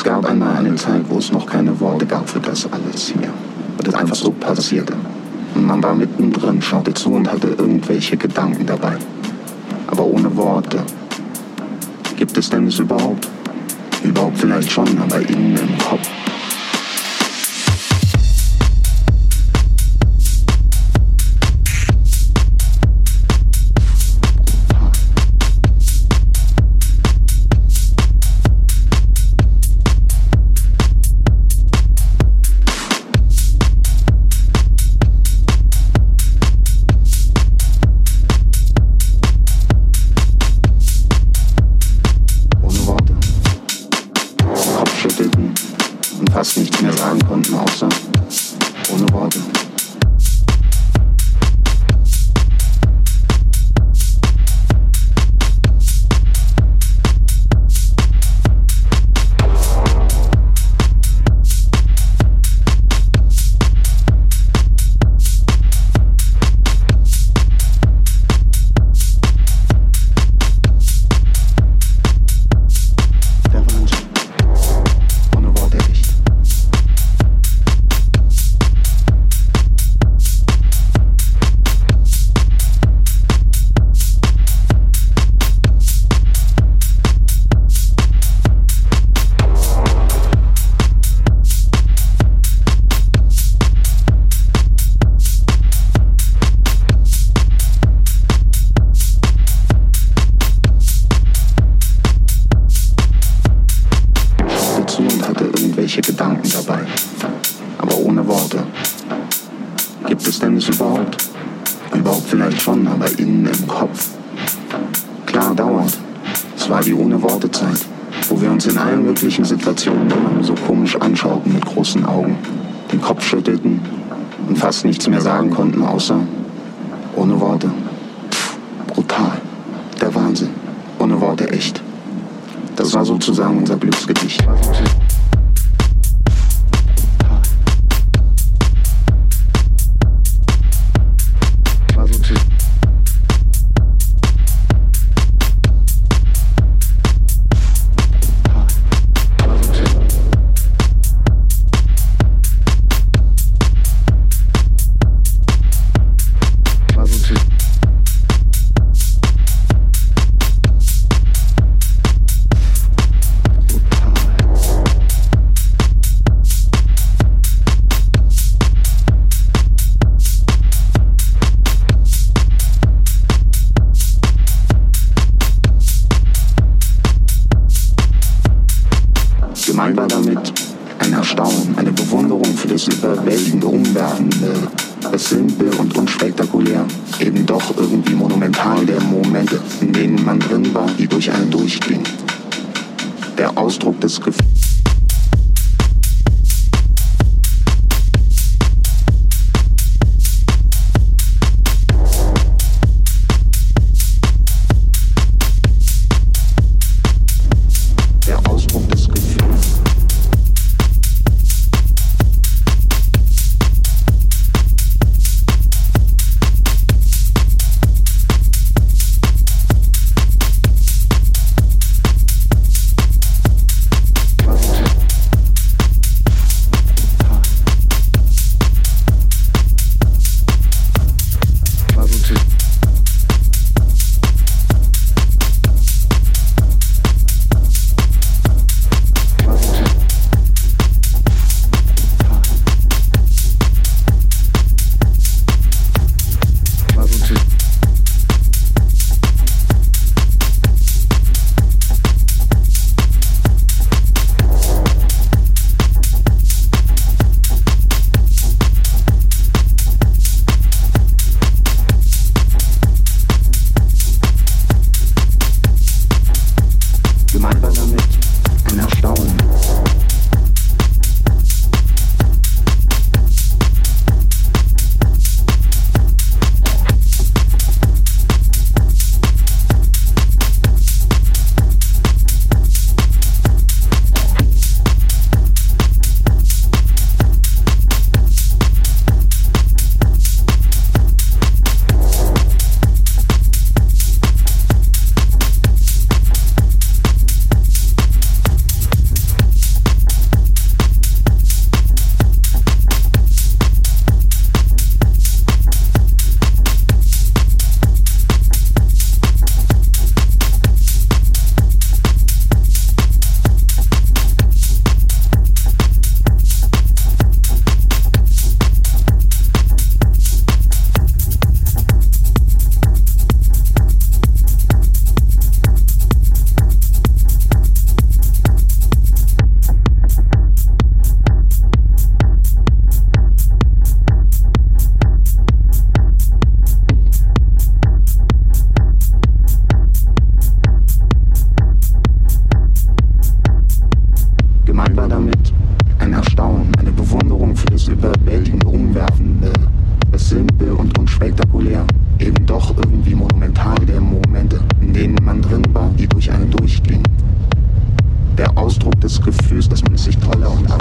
Es gab einmal eine Zeit, wo es noch keine Worte gab für das alles hier. Und es einfach so passierte. Und man war mittendrin, schaute zu und hatte irgendwelche Gedanken dabei. Aber ohne Worte. Gibt es denn es überhaupt? Überhaupt vielleicht schon, aber innen im Kopf. nicht mehr sagen konnten, außer ohne Worte. es denn nicht überhaupt? Überhaupt vielleicht schon, aber innen im Kopf. Klar, dauert. Es war die ohne Worte Zeit, wo wir uns in allen möglichen Situationen immer nur so komisch anschauten mit großen Augen, den Kopf schüttelten und fast nichts mehr sagen konnten, außer ohne Worte. Pff, brutal. Der Wahnsinn. Ohne Worte echt. Das war sozusagen unser Glücksgedicht. überwiegend umwerfende, das Simple und unspektakulär, eben doch irgendwie monumental der Momente, in denen man drin war, die durch einen durchging. Der Ausdruck des Gefühls. Damit ein Erstaunen, eine Bewunderung für das überwältigende, umwerfende, das Simple und unspektakulär, eben doch irgendwie monumental der Momente, in denen man drin war, die durch einen durchgingen. Der Ausdruck des Gefühls, dass man sich toller und.